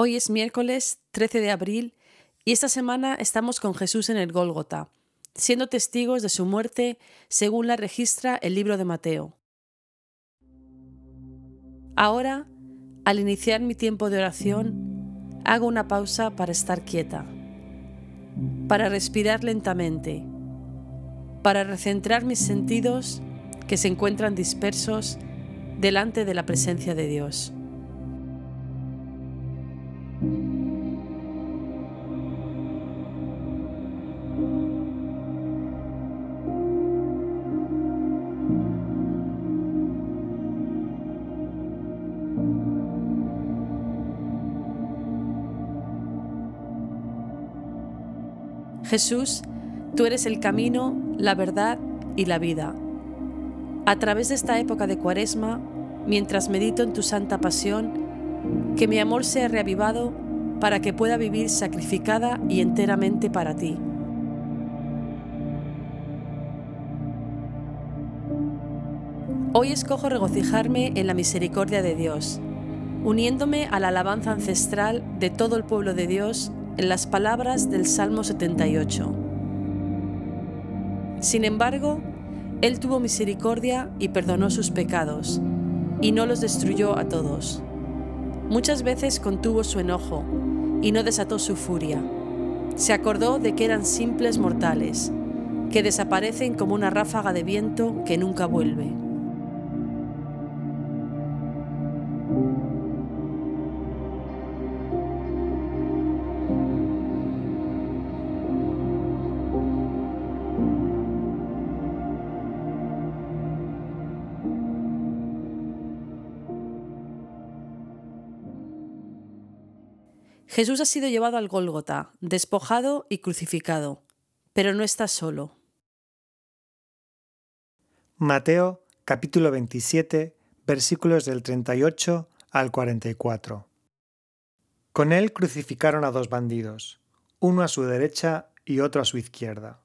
Hoy es miércoles 13 de abril y esta semana estamos con Jesús en el Gólgota, siendo testigos de su muerte según la registra el libro de Mateo. Ahora, al iniciar mi tiempo de oración, hago una pausa para estar quieta, para respirar lentamente, para recentrar mis sentidos que se encuentran dispersos delante de la presencia de Dios. Jesús, tú eres el camino, la verdad y la vida. A través de esta época de cuaresma, mientras medito en tu santa pasión, que mi amor sea reavivado para que pueda vivir sacrificada y enteramente para ti. Hoy escojo regocijarme en la misericordia de Dios, uniéndome a la alabanza ancestral de todo el pueblo de Dios en las palabras del Salmo 78. Sin embargo, Él tuvo misericordia y perdonó sus pecados, y no los destruyó a todos. Muchas veces contuvo su enojo y no desató su furia. Se acordó de que eran simples mortales, que desaparecen como una ráfaga de viento que nunca vuelve. Jesús ha sido llevado al Gólgota, despojado y crucificado, pero no está solo. Mateo capítulo 27 versículos del 38 al 44. Con él crucificaron a dos bandidos, uno a su derecha y otro a su izquierda.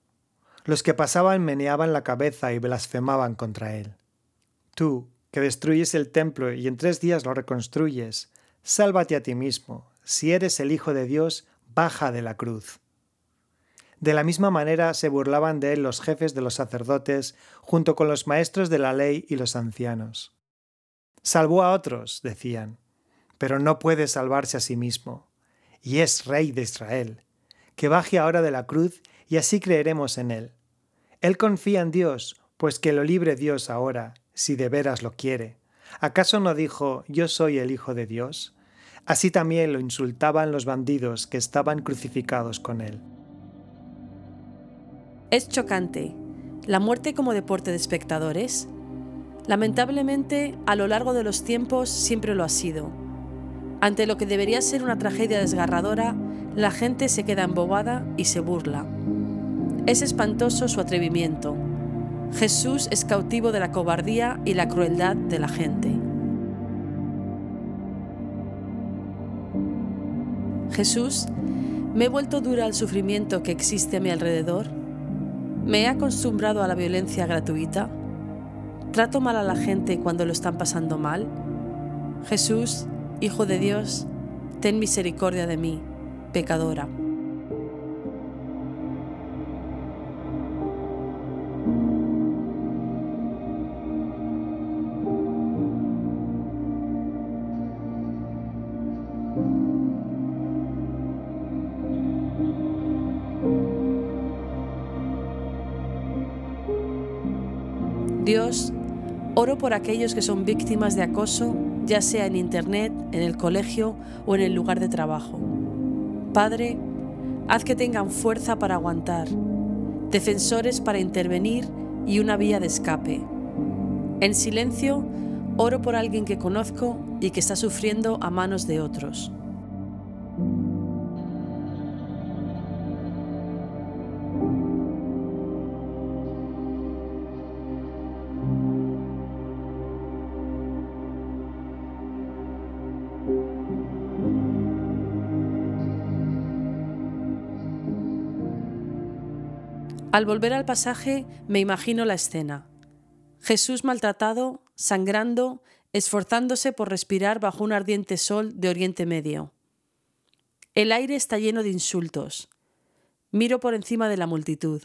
Los que pasaban meneaban la cabeza y blasfemaban contra él. Tú, que destruyes el templo y en tres días lo reconstruyes, sálvate a ti mismo, si eres el Hijo de Dios, baja de la cruz. De la misma manera se burlaban de él los jefes de los sacerdotes, junto con los maestros de la ley y los ancianos. Salvó a otros, decían, pero no puede salvarse a sí mismo, y es rey de Israel. Que baje ahora de la cruz y así creeremos en él. Él confía en Dios, pues que lo libre Dios ahora, si de veras lo quiere. ¿Acaso no dijo, yo soy el Hijo de Dios? Así también lo insultaban los bandidos que estaban crucificados con él. Es chocante. La muerte como deporte de espectadores. Lamentablemente, a lo largo de los tiempos siempre lo ha sido. Ante lo que debería ser una tragedia desgarradora, la gente se queda embobada y se burla. Es espantoso su atrevimiento. Jesús es cautivo de la cobardía y la crueldad de la gente. Jesús, ¿me he vuelto dura al sufrimiento que existe a mi alrededor? ¿Me he acostumbrado a la violencia gratuita? ¿Trato mal a la gente cuando lo están pasando mal? Jesús, Hijo de Dios, ten misericordia de mí, pecadora. Dios, oro por aquellos que son víctimas de acoso, ya sea en Internet, en el colegio o en el lugar de trabajo. Padre, haz que tengan fuerza para aguantar, defensores para intervenir y una vía de escape. En silencio, oro por alguien que conozco y que está sufriendo a manos de otros. Al volver al pasaje me imagino la escena. Jesús maltratado, sangrando, esforzándose por respirar bajo un ardiente sol de Oriente Medio. El aire está lleno de insultos. Miro por encima de la multitud.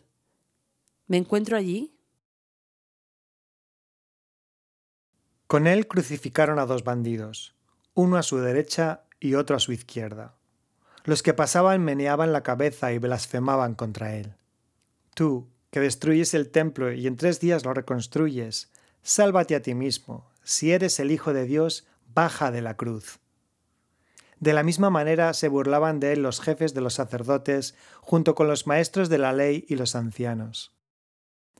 ¿Me encuentro allí? Con él crucificaron a dos bandidos, uno a su derecha y otro a su izquierda. Los que pasaban meneaban la cabeza y blasfemaban contra él. Tú, que destruyes el templo y en tres días lo reconstruyes, sálvate a ti mismo. Si eres el Hijo de Dios, baja de la cruz. De la misma manera se burlaban de él los jefes de los sacerdotes, junto con los maestros de la ley y los ancianos.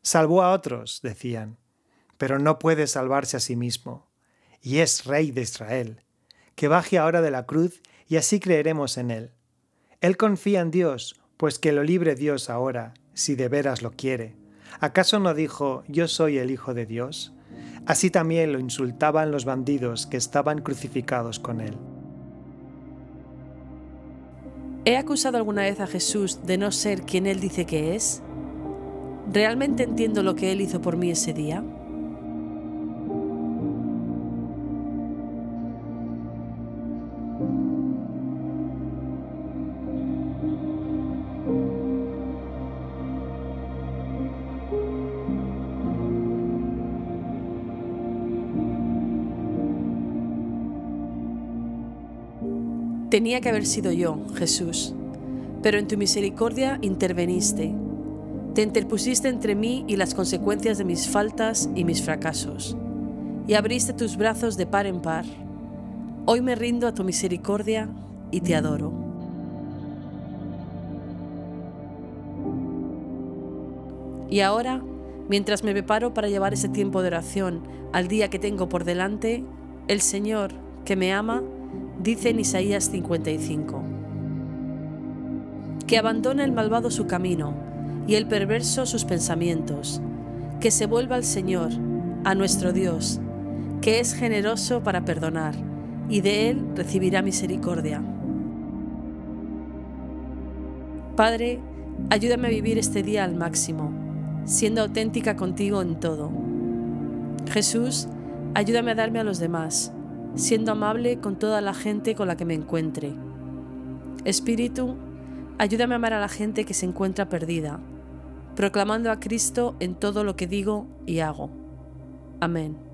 Salvó a otros, decían, pero no puede salvarse a sí mismo, y es rey de Israel. Que baje ahora de la cruz y así creeremos en él. Él confía en Dios, pues que lo libre Dios ahora, si de veras lo quiere. ¿Acaso no dijo, yo soy el Hijo de Dios? Así también lo insultaban los bandidos que estaban crucificados con él. ¿He acusado alguna vez a Jesús de no ser quien Él dice que es? ¿Realmente entiendo lo que Él hizo por mí ese día? Tenía que haber sido yo, Jesús, pero en tu misericordia interveniste. Te interpusiste entre mí y las consecuencias de mis faltas y mis fracasos, y abriste tus brazos de par en par. Hoy me rindo a tu misericordia y te adoro. Y ahora, mientras me preparo para llevar ese tiempo de oración al día que tengo por delante, el Señor, que me ama, dice en Isaías 55. Que abandone el malvado su camino y el perverso sus pensamientos, que se vuelva al Señor, a nuestro Dios, que es generoso para perdonar, y de Él recibirá misericordia. Padre, ayúdame a vivir este día al máximo, siendo auténtica contigo en todo. Jesús, ayúdame a darme a los demás siendo amable con toda la gente con la que me encuentre. Espíritu, ayúdame a amar a la gente que se encuentra perdida, proclamando a Cristo en todo lo que digo y hago. Amén.